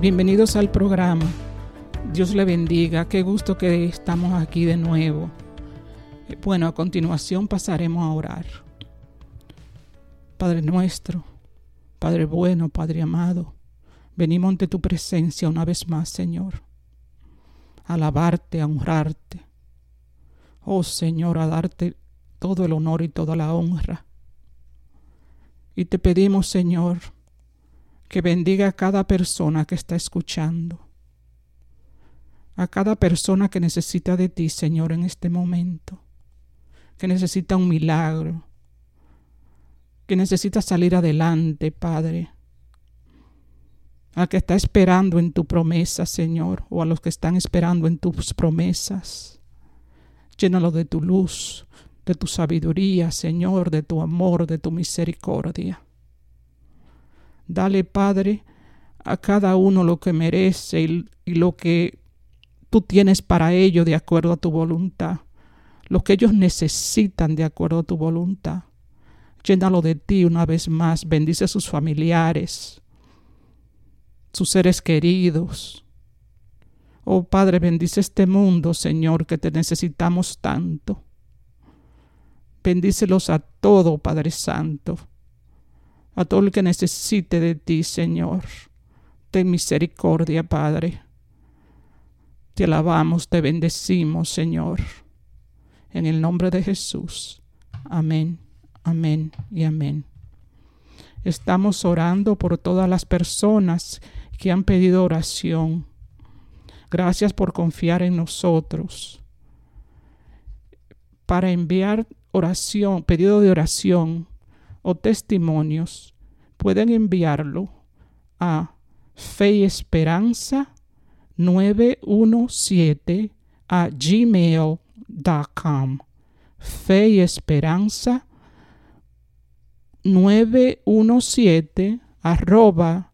Bienvenidos al programa. Dios le bendiga. Qué gusto que estamos aquí de nuevo. Bueno, a continuación pasaremos a orar. Padre nuestro, Padre bueno, Padre amado, venimos ante tu presencia una vez más, Señor. A alabarte, a honrarte. Oh Señor, a darte todo el honor y toda la honra. Y te pedimos, Señor, que bendiga a cada persona que está escuchando, a cada persona que necesita de ti, Señor, en este momento, que necesita un milagro, que necesita salir adelante, Padre, a que está esperando en tu promesa, Señor, o a los que están esperando en tus promesas. Llénalo de tu luz, de tu sabiduría, Señor, de tu amor, de tu misericordia. Dale, Padre, a cada uno lo que merece y, lo que tú tienes para ellos de acuerdo a tu voluntad. Lo que ellos necesitan de acuerdo a tu voluntad. Llénalo de ti una vez más. Bendice a sus familiares, sus seres queridos. Oh Padre, bendice este mundo, Señor, que te necesitamos tanto. Bendícelos a todo, Padre Santo a todo el que necesite de ti, Señor. Ten misericordia, Padre. Te alabamos, te bendecimos, Señor. En el nombre de Jesús. Amén, amén y amén. Estamos orando por todas las personas que han pedido oración. Gracias por confiar en nosotros. Para enviar oración, pedido de oración, o testimonios, pueden enviarlo a fe y esperanza 917 a gmail.com. Fe y esperanza 917 arroba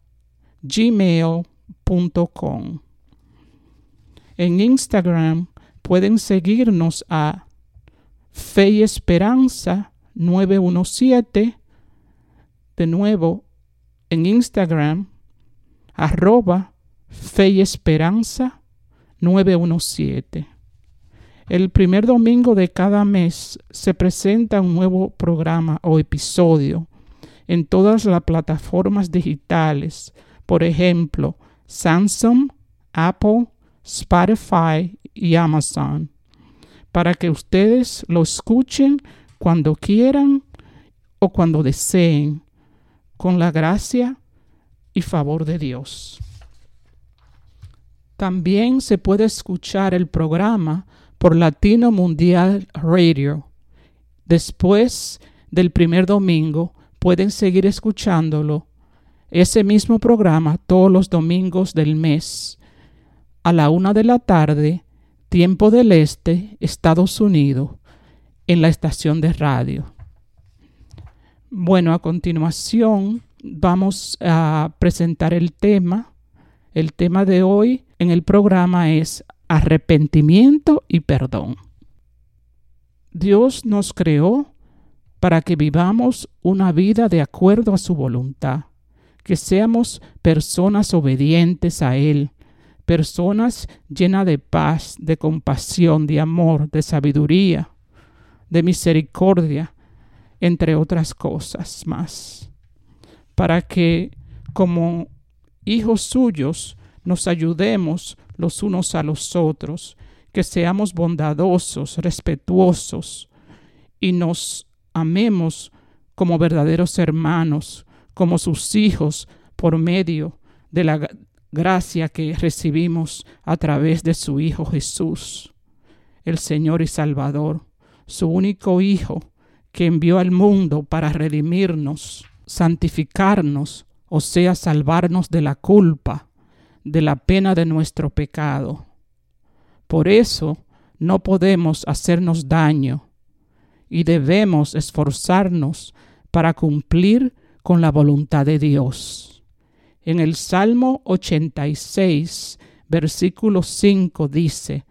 gmail.com. En Instagram pueden seguirnos a Fe y Esperanza 917. De nuevo, en Instagram, arroba Fe y Esperanza 917. El primer domingo de cada mes se presenta un nuevo programa o episodio en todas las plataformas digitales, por ejemplo, Samsung, Apple, Spotify y Amazon, para que ustedes lo escuchen cuando quieran o cuando deseen, con la gracia y favor de Dios. También se puede escuchar el programa por Latino Mundial Radio. Después del primer domingo pueden seguir escuchándolo, ese mismo programa todos los domingos del mes, a la una de la tarde, tiempo del este, Estados Unidos, en la estación de radio. Bueno, a continuación vamos a presentar el tema. El tema de hoy en el programa es arrepentimiento y perdón. Dios nos creó para que vivamos una vida de acuerdo a su voluntad, que seamos personas obedientes a Él, personas llenas de paz, de compasión, de amor, de sabiduría, de misericordia, entre otras cosas más, para que como hijos suyos nos ayudemos los unos a los otros, que seamos bondadosos, respetuosos y nos amemos como verdaderos hermanos, como sus hijos, por medio de la gracia que recibimos a través de su Hijo Jesús, el Señor y Salvador, su único Hijo, que envió al mundo para redimirnos, santificarnos, o sea, salvarnos de la culpa, de la pena de nuestro pecado. Por eso no podemos hacernos daño y debemos esforzarnos para cumplir con la voluntad de Dios. En el Salmo 86, versículo 5 dice,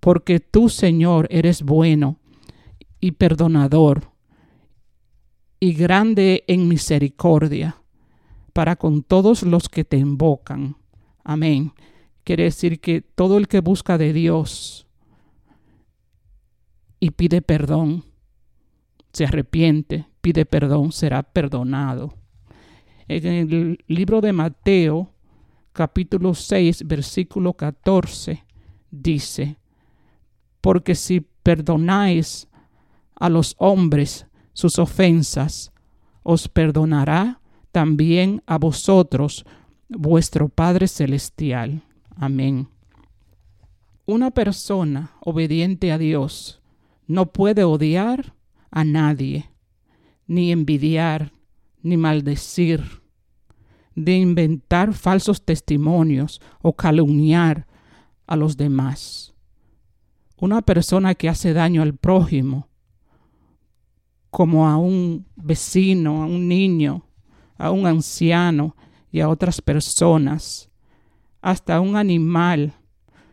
Porque tú, Señor, eres bueno y perdonador y grande en misericordia para con todos los que te invocan. Amén. Quiere decir que todo el que busca de Dios y pide perdón, se arrepiente, pide perdón, será perdonado. En el libro de Mateo, capítulo 6, versículo 14, dice, porque si perdonáis a los hombres sus ofensas, os perdonará también a vosotros vuestro Padre Celestial. Amén. Una persona obediente a Dios no puede odiar a nadie, ni envidiar, ni maldecir, de inventar falsos testimonios o calumniar a los demás. Una persona que hace daño al prójimo, como a un vecino, a un niño, a un anciano y a otras personas, hasta a un animal,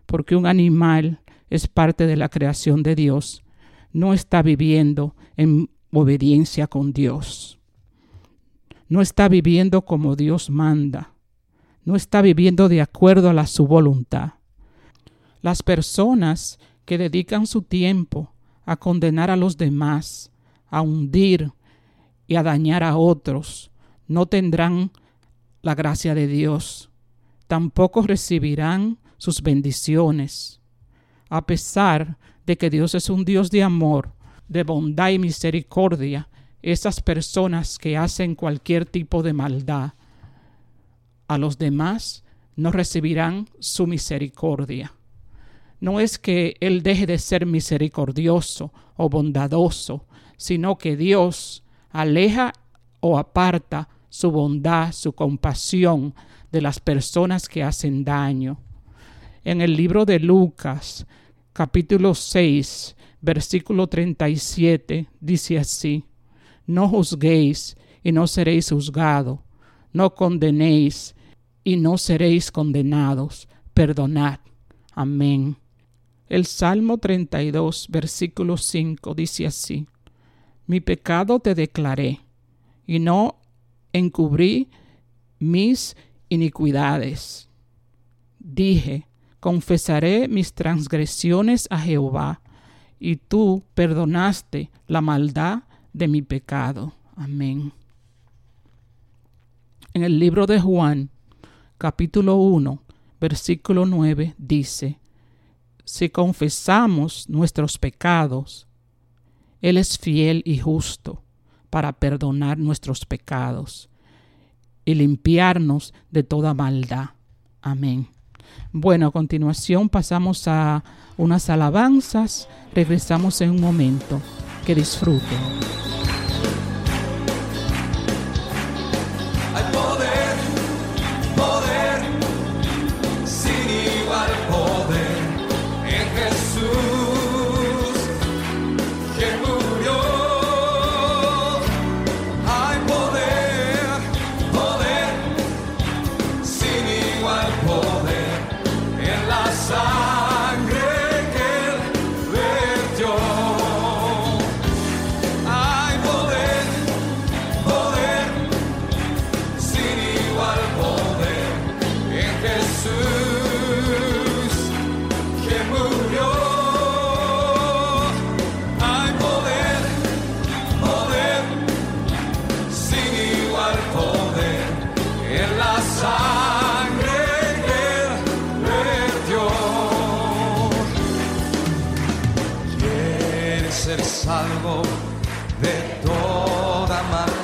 porque un animal es parte de la creación de Dios, no está viviendo en obediencia con Dios no está viviendo como Dios manda, no está viviendo de acuerdo a su voluntad. Las personas que dedican su tiempo a condenar a los demás, a hundir y a dañar a otros, no tendrán la gracia de Dios, tampoco recibirán sus bendiciones. A pesar de que Dios es un Dios de amor, de bondad y misericordia, esas personas que hacen cualquier tipo de maldad a los demás no recibirán su misericordia. No es que Él deje de ser misericordioso o bondadoso, sino que Dios aleja o aparta su bondad, su compasión de las personas que hacen daño. En el libro de Lucas, capítulo 6, versículo 37, dice así, no juzguéis y no seréis juzgados. No condenéis y no seréis condenados. Perdonad. Amén. El Salmo 32, versículo 5 dice así, Mi pecado te declaré y no encubrí mis iniquidades. Dije, confesaré mis transgresiones a Jehová, y tú perdonaste la maldad de mi pecado. Amén. En el libro de Juan, capítulo 1, versículo 9, dice, si confesamos nuestros pecados, Él es fiel y justo para perdonar nuestros pecados y limpiarnos de toda maldad. Amén. Bueno, a continuación pasamos a unas alabanzas. Regresamos en un momento. Que disfruten. ser salvo de toda maldad.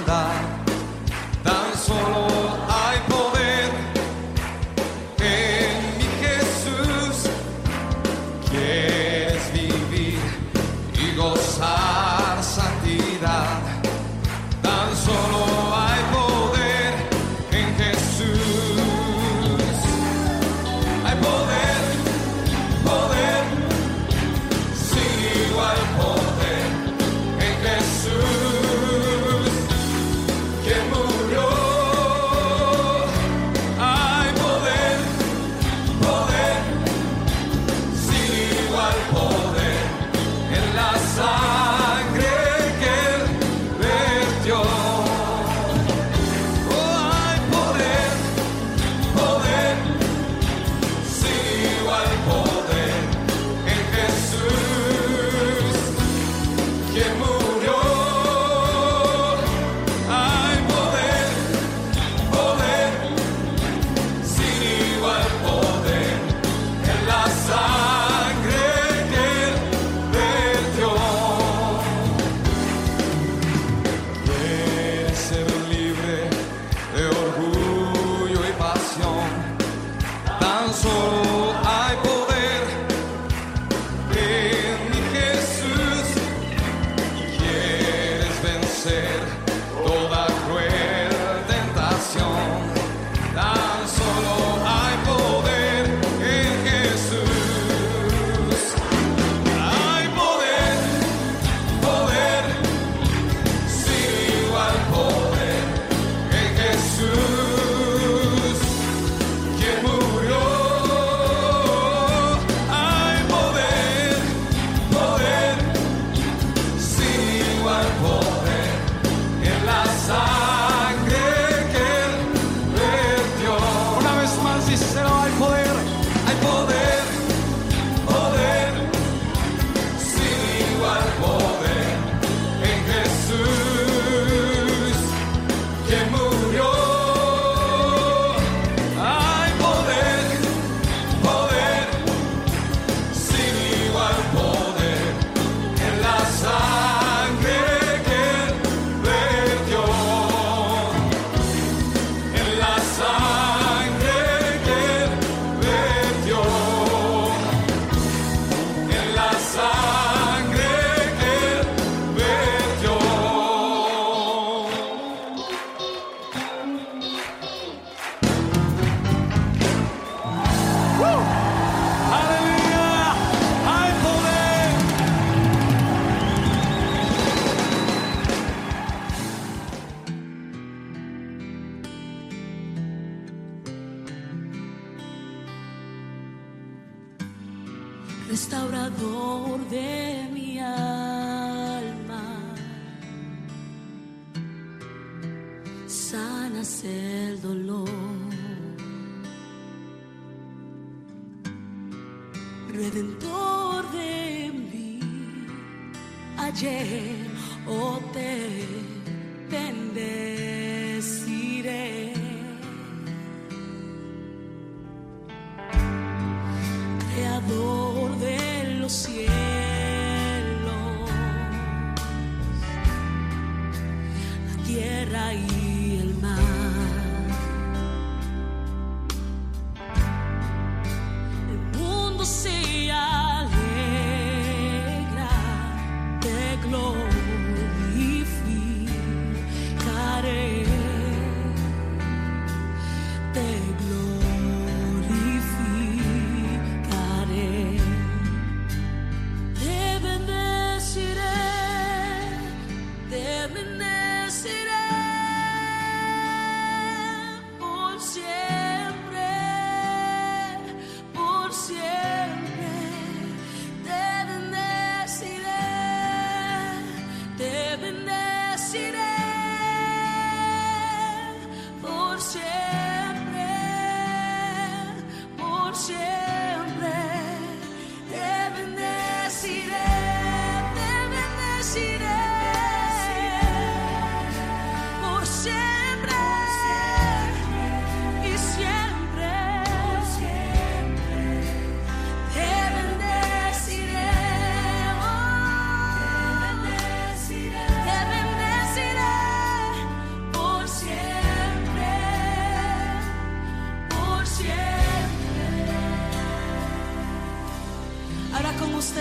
redentor de mí, ayer, oh, te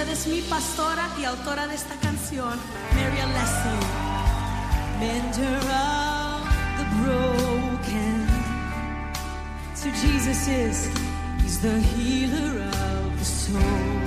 ustedes mi pastora y autora de esta canción, Mary Leslie. Mender of the broken. So Jesus is, He's the healer of the soul.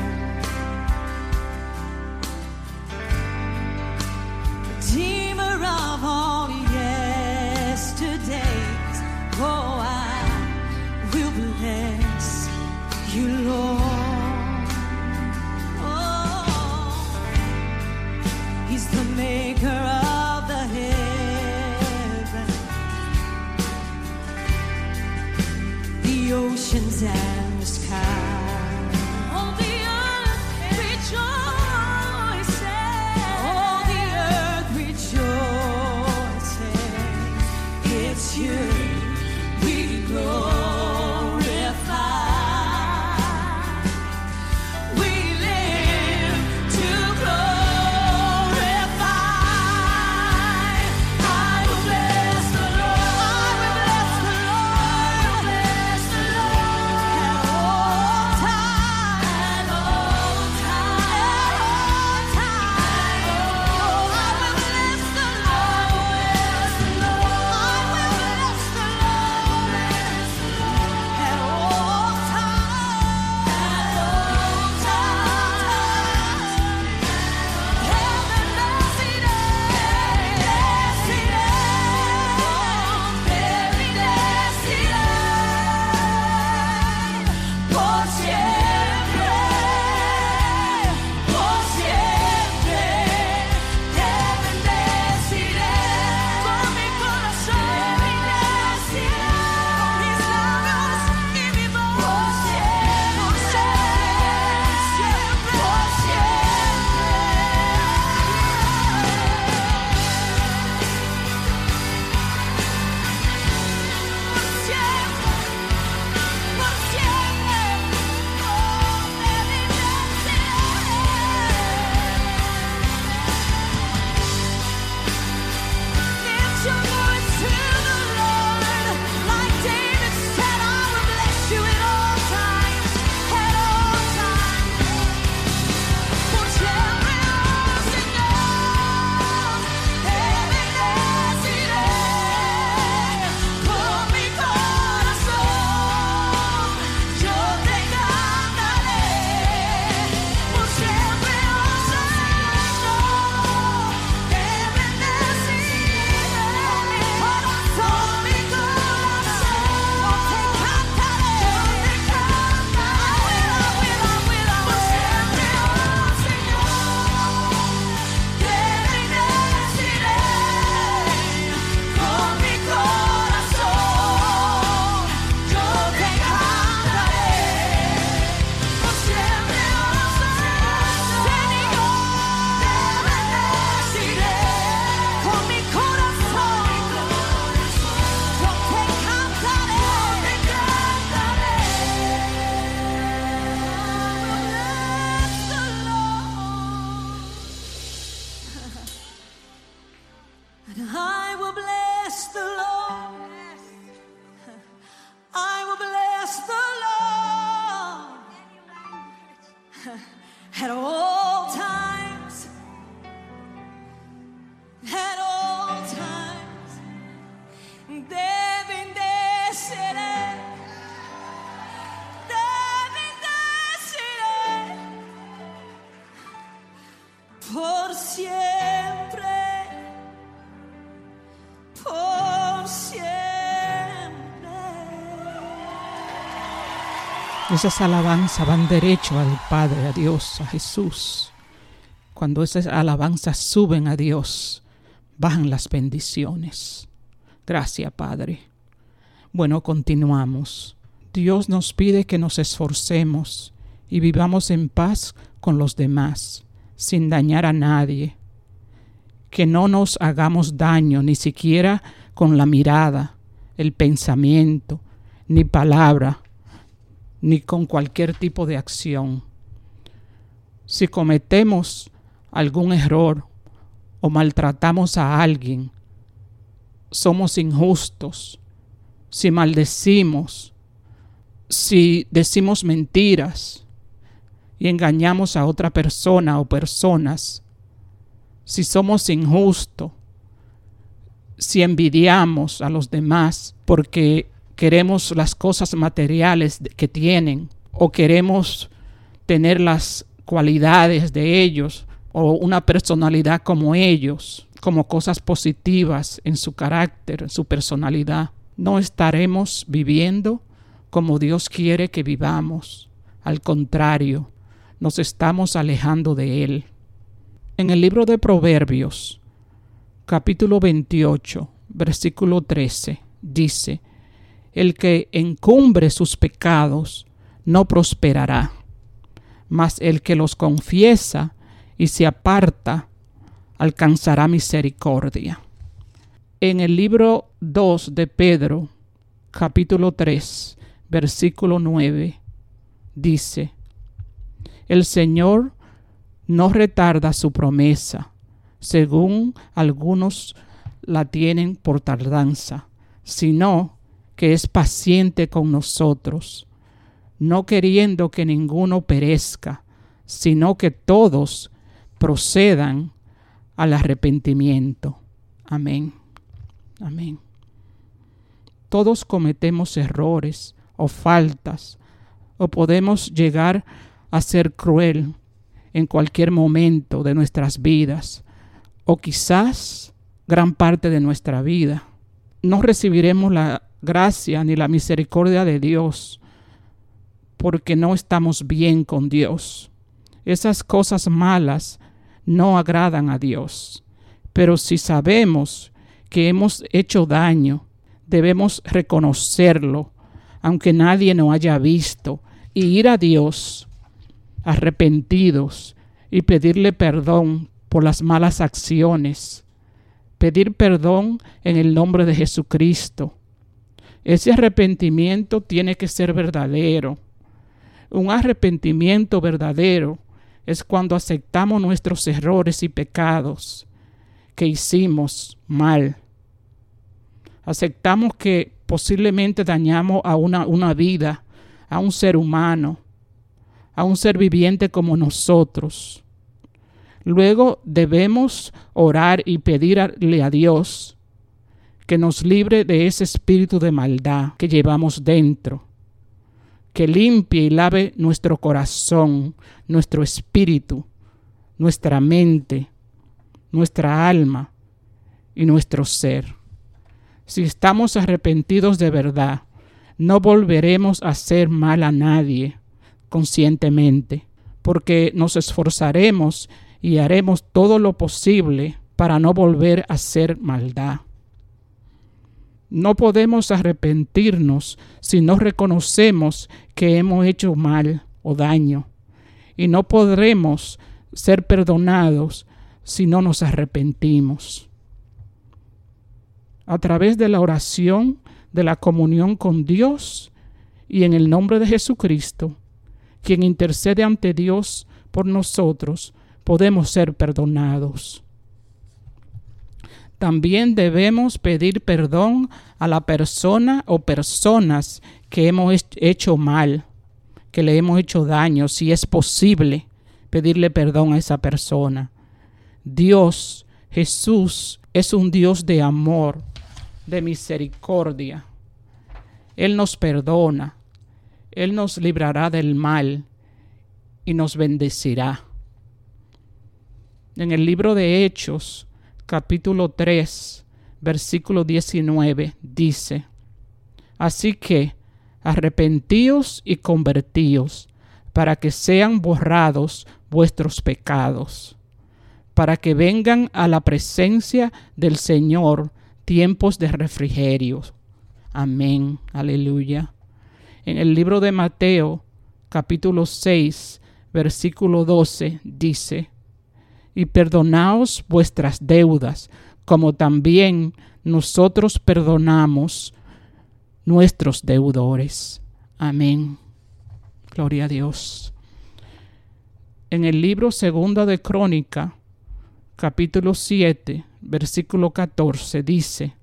Esas alabanzas van derecho al Padre, a Dios, a Jesús. Cuando esas alabanzas suben a Dios, bajan las bendiciones. Gracias, Padre. Bueno, continuamos. Dios nos pide que nos esforcemos y vivamos en paz con los demás, sin dañar a nadie. Que no nos hagamos daño ni siquiera con la mirada, el pensamiento, ni palabra, ni con cualquier tipo de acción. Si cometemos algún error o maltratamos a alguien, somos injustos. Si maldecimos, si decimos mentiras, y engañamos a otra persona o personas, si somos injustos, si envidiamos a los demás porque queremos las cosas materiales que tienen o queremos tener las cualidades de ellos o una personalidad como ellos, como cosas positivas en su carácter, en su personalidad, no estaremos viviendo como Dios quiere que vivamos. Al contrario, nos estamos alejando de Él. En el libro de Proverbios, capítulo 28, versículo 13, dice, El que encumbre sus pecados no prosperará, mas el que los confiesa y se aparta alcanzará misericordia. En el libro 2 de Pedro, capítulo 3, versículo 9, dice, El Señor no retarda su promesa, según algunos la tienen por tardanza, sino que es paciente con nosotros, no queriendo que ninguno perezca, sino que todos procedan al arrepentimiento. Amén. Amén. Todos cometemos errores o faltas, o podemos llegar a ser cruel en cualquier momento de nuestras vidas, o quizás gran parte de nuestra vida. No recibiremos la gracia ni la misericordia de Dios porque no estamos bien con Dios. Esas cosas malas no agradan a Dios. Pero si sabemos que hemos hecho daño, debemos reconocerlo, aunque nadie nos haya visto, y ir a Dios arrepentidos y pedirle perdón por las malas acciones. Pedir perdón en el nombre de Jesucristo. Ese arrepentimiento tiene que ser verdadero. Un arrepentimiento verdadero es cuando aceptamos nuestros errores y pecados que hicimos mal. Aceptamos que posiblemente dañamos a una, una vida, a un ser humano, a un ser viviente como nosotros. Luego debemos orar y pedirle a Dios que nos libre de ese espíritu de maldad que llevamos dentro, que limpie y lave nuestro corazón, nuestro espíritu, nuestra mente, nuestra alma y nuestro ser. Si estamos arrepentidos de verdad, no volveremos a hacer mal a nadie conscientemente, porque nos esforzaremos y haremos todo lo posible para no volver a hacer maldad. No podemos arrepentirnos si no reconocemos que hemos hecho mal o daño, y no podremos ser perdonados si no nos arrepentimos. A través de la oración, de la comunión con Dios y en el nombre de Jesucristo, quien intercede ante Dios por nosotros, podemos ser perdonados. También debemos pedir perdón a la persona o personas que hemos hecho mal, que le hemos hecho daño, si es posible pedirle perdón a esa persona. Dios, Jesús, es un Dios de amor, de misericordia. Él nos perdona, Él nos librará del mal y nos bendecirá. En el libro de Hechos, capítulo 3, versículo 19, dice, Así que arrepentíos y convertíos, para que sean borrados vuestros pecados, para que vengan a la presencia del Señor tiempos de refrigerio. Amén, aleluya. En el libro de Mateo, capítulo 6, versículo 12, dice, y perdonaos vuestras deudas, como también nosotros perdonamos nuestros deudores. Amén. Gloria a Dios. En el libro segundo de Crónica, capítulo 7, versículo 14, dice,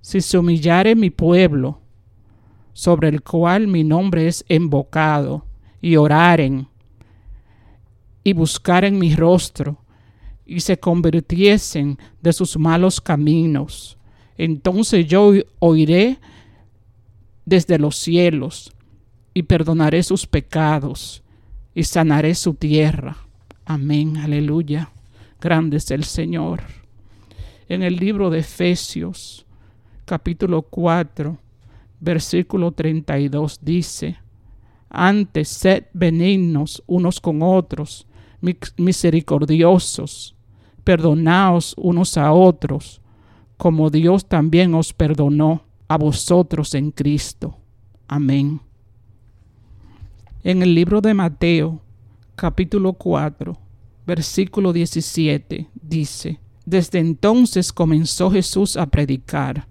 Si se humillare mi pueblo, sobre el cual mi nombre es invocado, y oraren, y buscaren mi rostro y se convirtiesen de sus malos caminos, entonces yo oiré desde los cielos y perdonaré sus pecados y sanaré su tierra. Amén, aleluya. Grande es el Señor. En el libro de Efesios, capítulo 4, versículo 32 dice, antes sed benignos unos con otros, misericordiosos, perdonaos unos a otros, como Dios también os perdonó a vosotros en Cristo. Amén. En el libro de Mateo, capítulo 4, versículo 17, dice, Desde entonces comenzó Jesús a predicar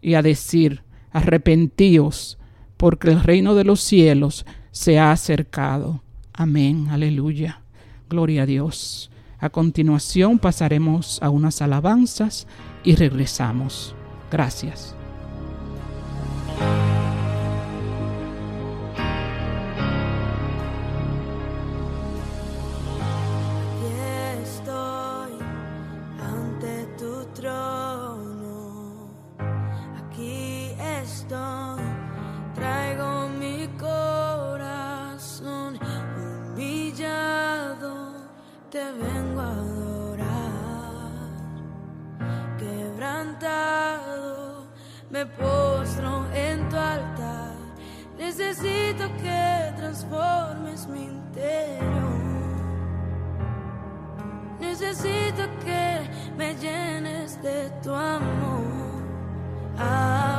y a decir, arrepentíos, porque el reino de los cielos se ha acercado. Amén, aleluya. Gloria a Dios. A continuación pasaremos a unas alabanzas y regresamos. Gracias. Estoy Me postro en tu altar. Necesito que transformes mi interior. Necesito que me llenes de tu amor. Abba,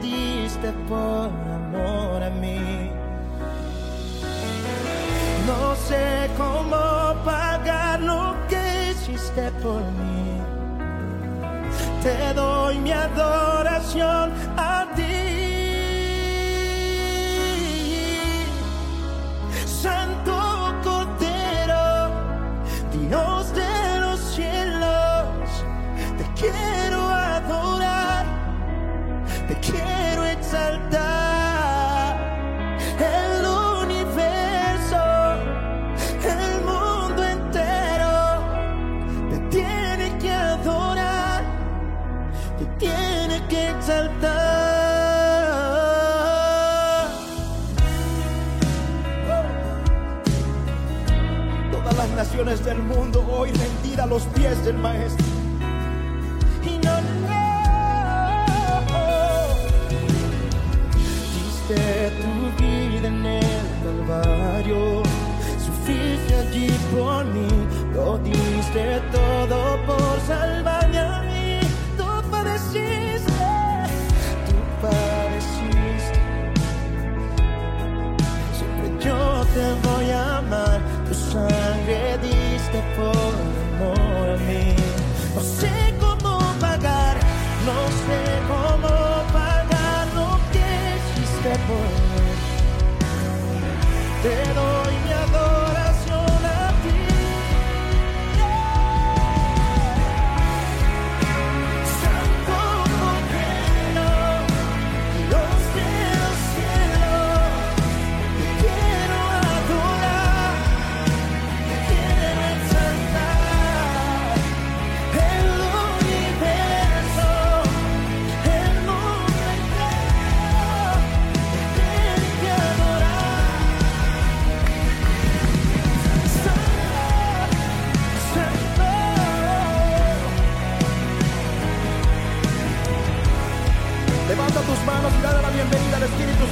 diste por amor a mí. No sé cómo pagar lo que hiciste por mí. Te doy mi adoración que exaltar. Todas las naciones del mundo hoy rendir a los pies del Maestro. Y no, no, diste tu vida en el Calvario, sufriste allí por mí, lo diste todo por salvarme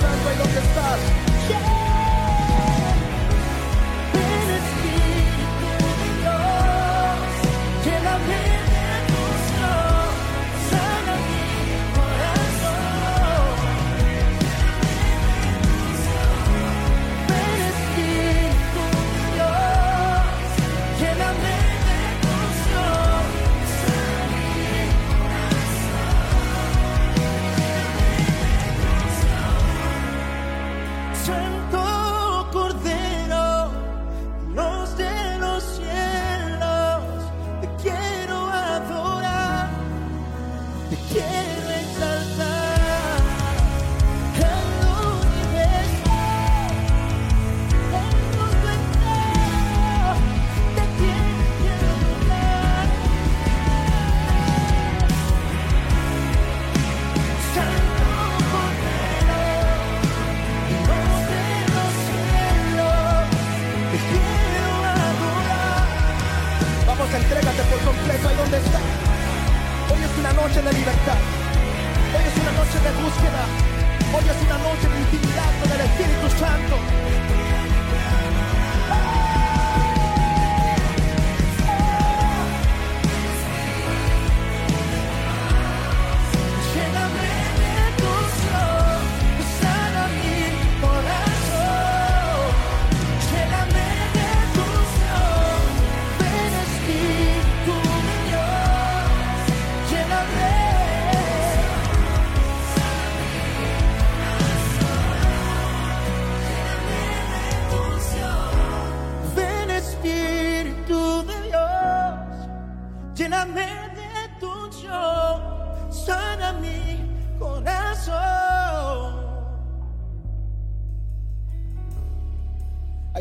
al Espíritu Santo ahí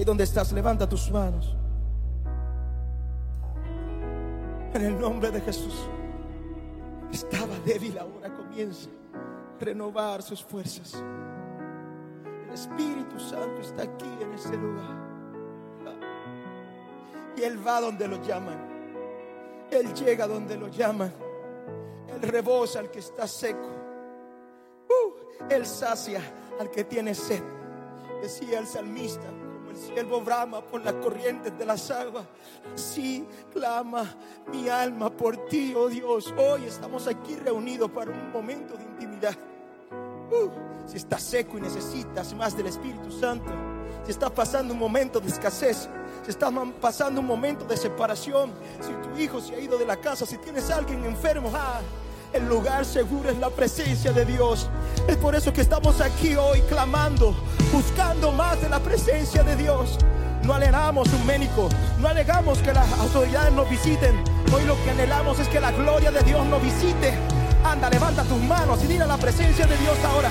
donde estás, levanta tus manos. En el nombre de Jesús. Estaba débil, ahora comienza a renovar sus fuerzas. El Espíritu Santo está aquí en este lugar. Y Él va donde lo llaman. Él llega donde lo llaman. Él rebosa al que está seco. Uh, él sacia al que tiene sed. Decía el salmista, siervo brama por las corrientes de las aguas. Sí, clama mi alma por ti, oh Dios. Hoy estamos aquí reunidos para un momento de intimidad. Uh, si estás seco y necesitas más del Espíritu Santo, si estás pasando un momento de escasez, si estás pasando un momento de separación, si tu hijo se ha ido de la casa, si tienes alguien enfermo, ah, el lugar seguro es la presencia de Dios. Es por eso que estamos aquí hoy clamando, buscando más de la presencia de Dios. No anhelamos un médico, no alegamos que las autoridades nos visiten. Hoy lo que anhelamos es que la gloria de Dios nos visite. Anda, levanta tus manos y dile a la presencia de Dios ahora.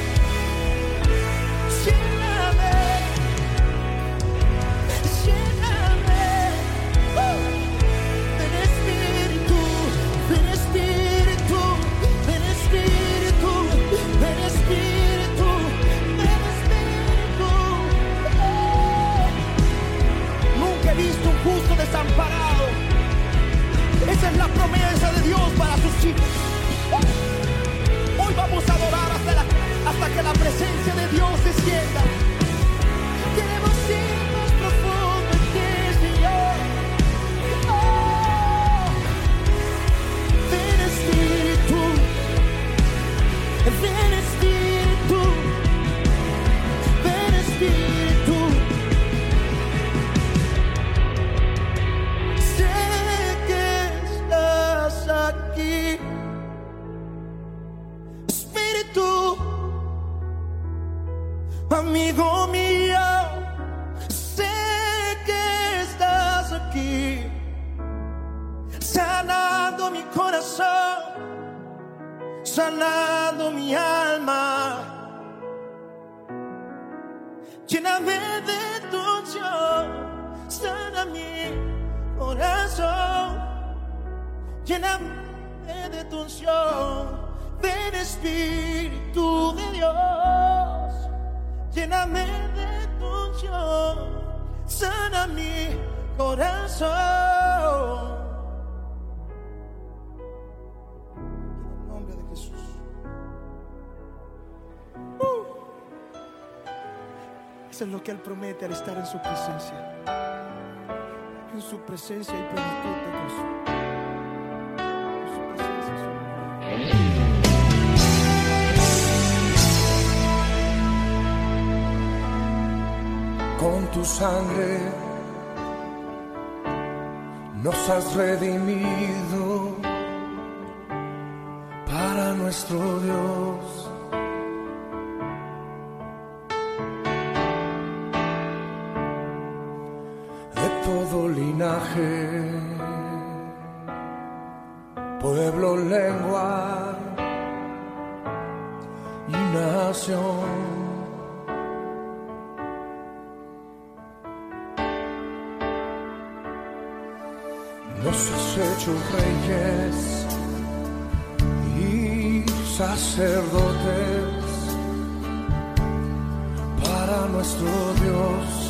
Que Él promete al estar en su presencia. En su presencia y plenitud de gozo. Con tu sangre nos has redimido para nuestro Dios. Pueblo, lengua y nación. Nos has hecho reyes y sacerdotes para nuestro Dios.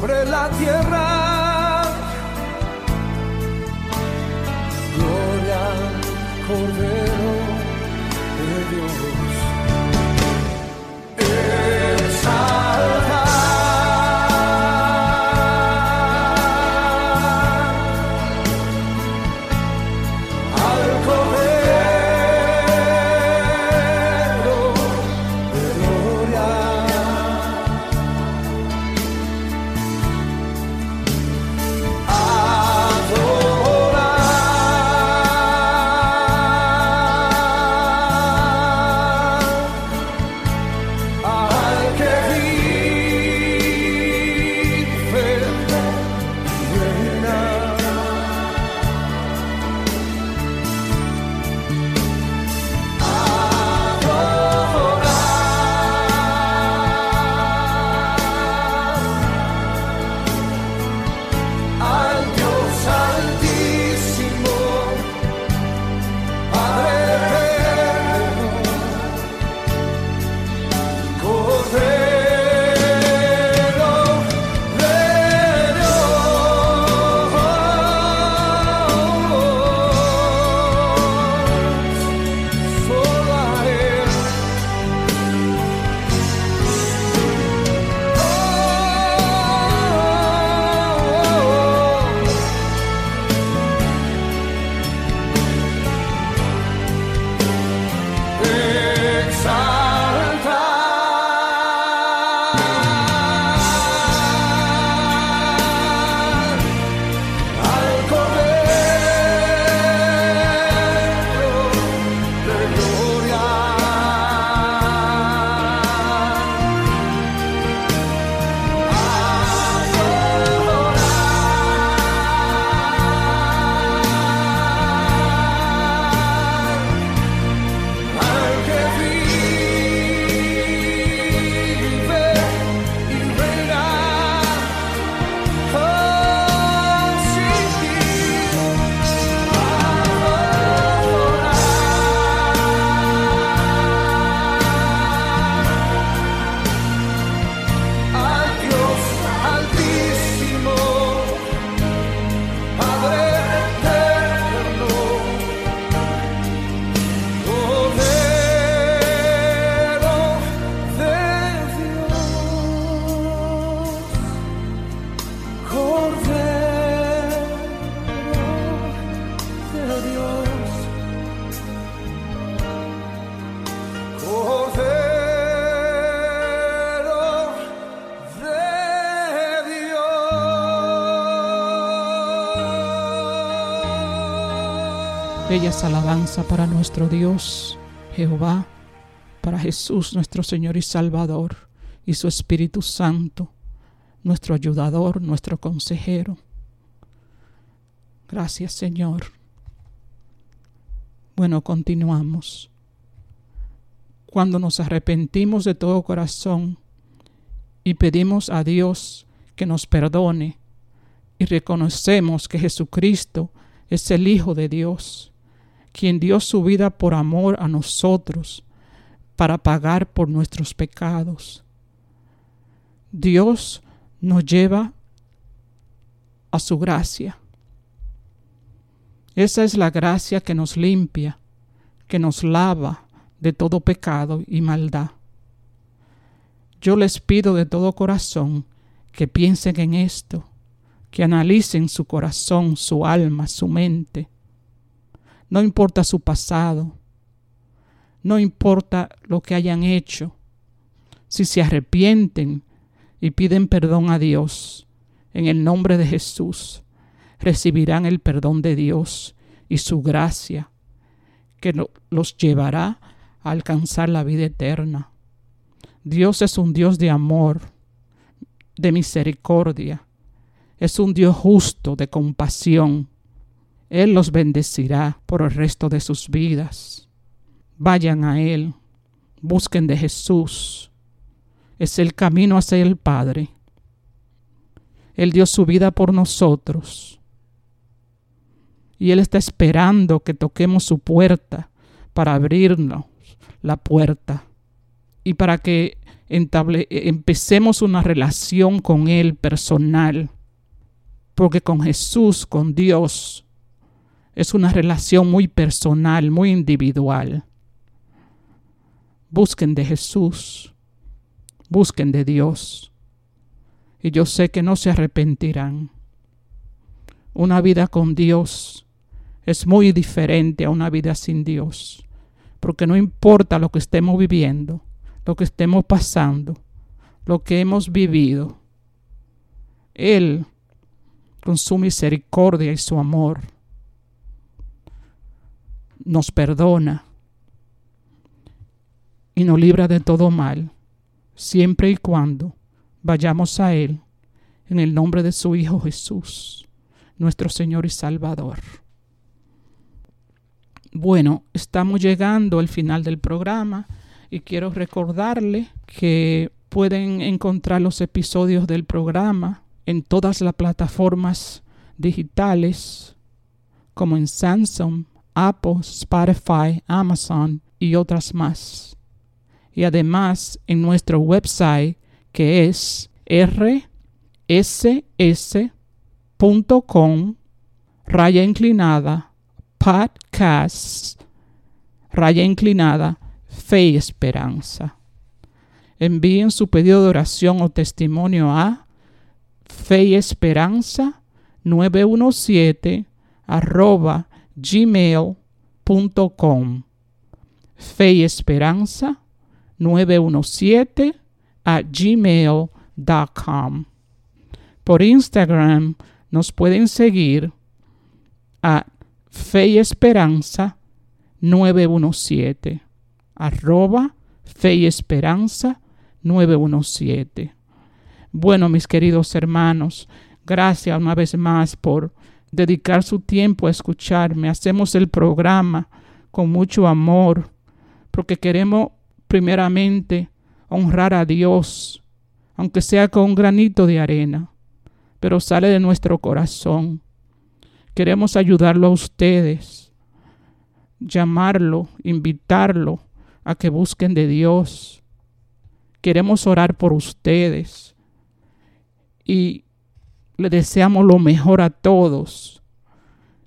Sobre la tierra. Alabanza para nuestro Dios, Jehová, para Jesús nuestro Señor y Salvador, y su Espíritu Santo, nuestro ayudador, nuestro consejero. Gracias Señor. Bueno, continuamos. Cuando nos arrepentimos de todo corazón y pedimos a Dios que nos perdone y reconocemos que Jesucristo es el Hijo de Dios, quien dio su vida por amor a nosotros para pagar por nuestros pecados. Dios nos lleva a su gracia. Esa es la gracia que nos limpia, que nos lava de todo pecado y maldad. Yo les pido de todo corazón que piensen en esto, que analicen su corazón, su alma, su mente. No importa su pasado, no importa lo que hayan hecho, si se arrepienten, y piden perdón a Dios, en el nombre de Jesús, recibirán el perdón de Dios y su gracia, que lo- los llevará a alcanzar la vida eterna. Dios es un Dios de amor, de misericordia, es un Dios justo, de compasión. Él los bendecirá por el resto de sus vidas. Vayan a Él, busquen de Jesús. Es el camino hacia el Padre. Él dio su vida por nosotros. Y Él está esperando que toquemos su puerta para abrirnos la puerta y para que entable- empecemos una relación con Él personal. Porque con Jesús, con Dios, es una relación muy personal, muy individual. Busquen de Jesús, busquen de Dios. Y yo sé que no se arrepentirán. Una vida con Dios es muy diferente a una vida sin Dios. Porque no importa lo que estemos viviendo, lo que estemos pasando, lo que hemos vivido, Él, con su misericordia y su amor, nos perdona y nos libra de todo mal, siempre y cuando vayamos a Él en el nombre de su Hijo Jesús, nuestro Señor y Salvador. Bueno, estamos llegando al final del programa y quiero recordarle que pueden encontrar los episodios del programa en todas las plataformas digitales como en Samsung, Apple, Spotify, Amazon y otras más. Y además en nuestro website que es rss.com raya inclinada podcast raya inclinada fe y esperanza. Envíen su pedido de oración o testimonio a fe y esperanza 917 arroba gmail.com fe y esperanza 917 a gmail.com por Instagram nos pueden seguir a fe y esperanza 917 arroba fe y esperanza 917 bueno, mis queridos hermanos, gracias una vez más por dedicar su tiempo a escucharme. Hacemos el programa con mucho amor, porque queremos primeramente honrar a Dios, aunque sea con un granito de arena, pero sale de nuestro corazón. Queremos ayudarlo a ustedes, llamarlo, invitarlo a que busquen de Dios. Queremos orar por ustedes y le deseamos lo mejor a todos,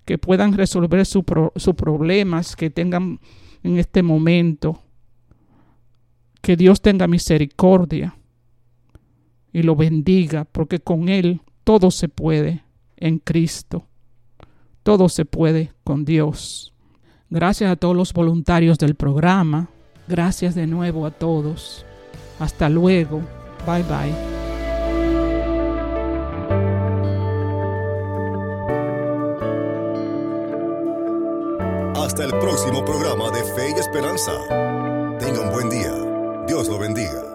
que puedan resolver sus pro- sus problemas que tengan en este momento, que Dios tenga misericordia y lo bendiga, porque con Él todo se puede en Cristo, todo se puede con Dios. Gracias a todos los voluntarios del programa, gracias de nuevo a todos. Hasta luego, bye bye. El próximo programa de Fe y Esperanza. Tenga un buen día. Dios lo bendiga.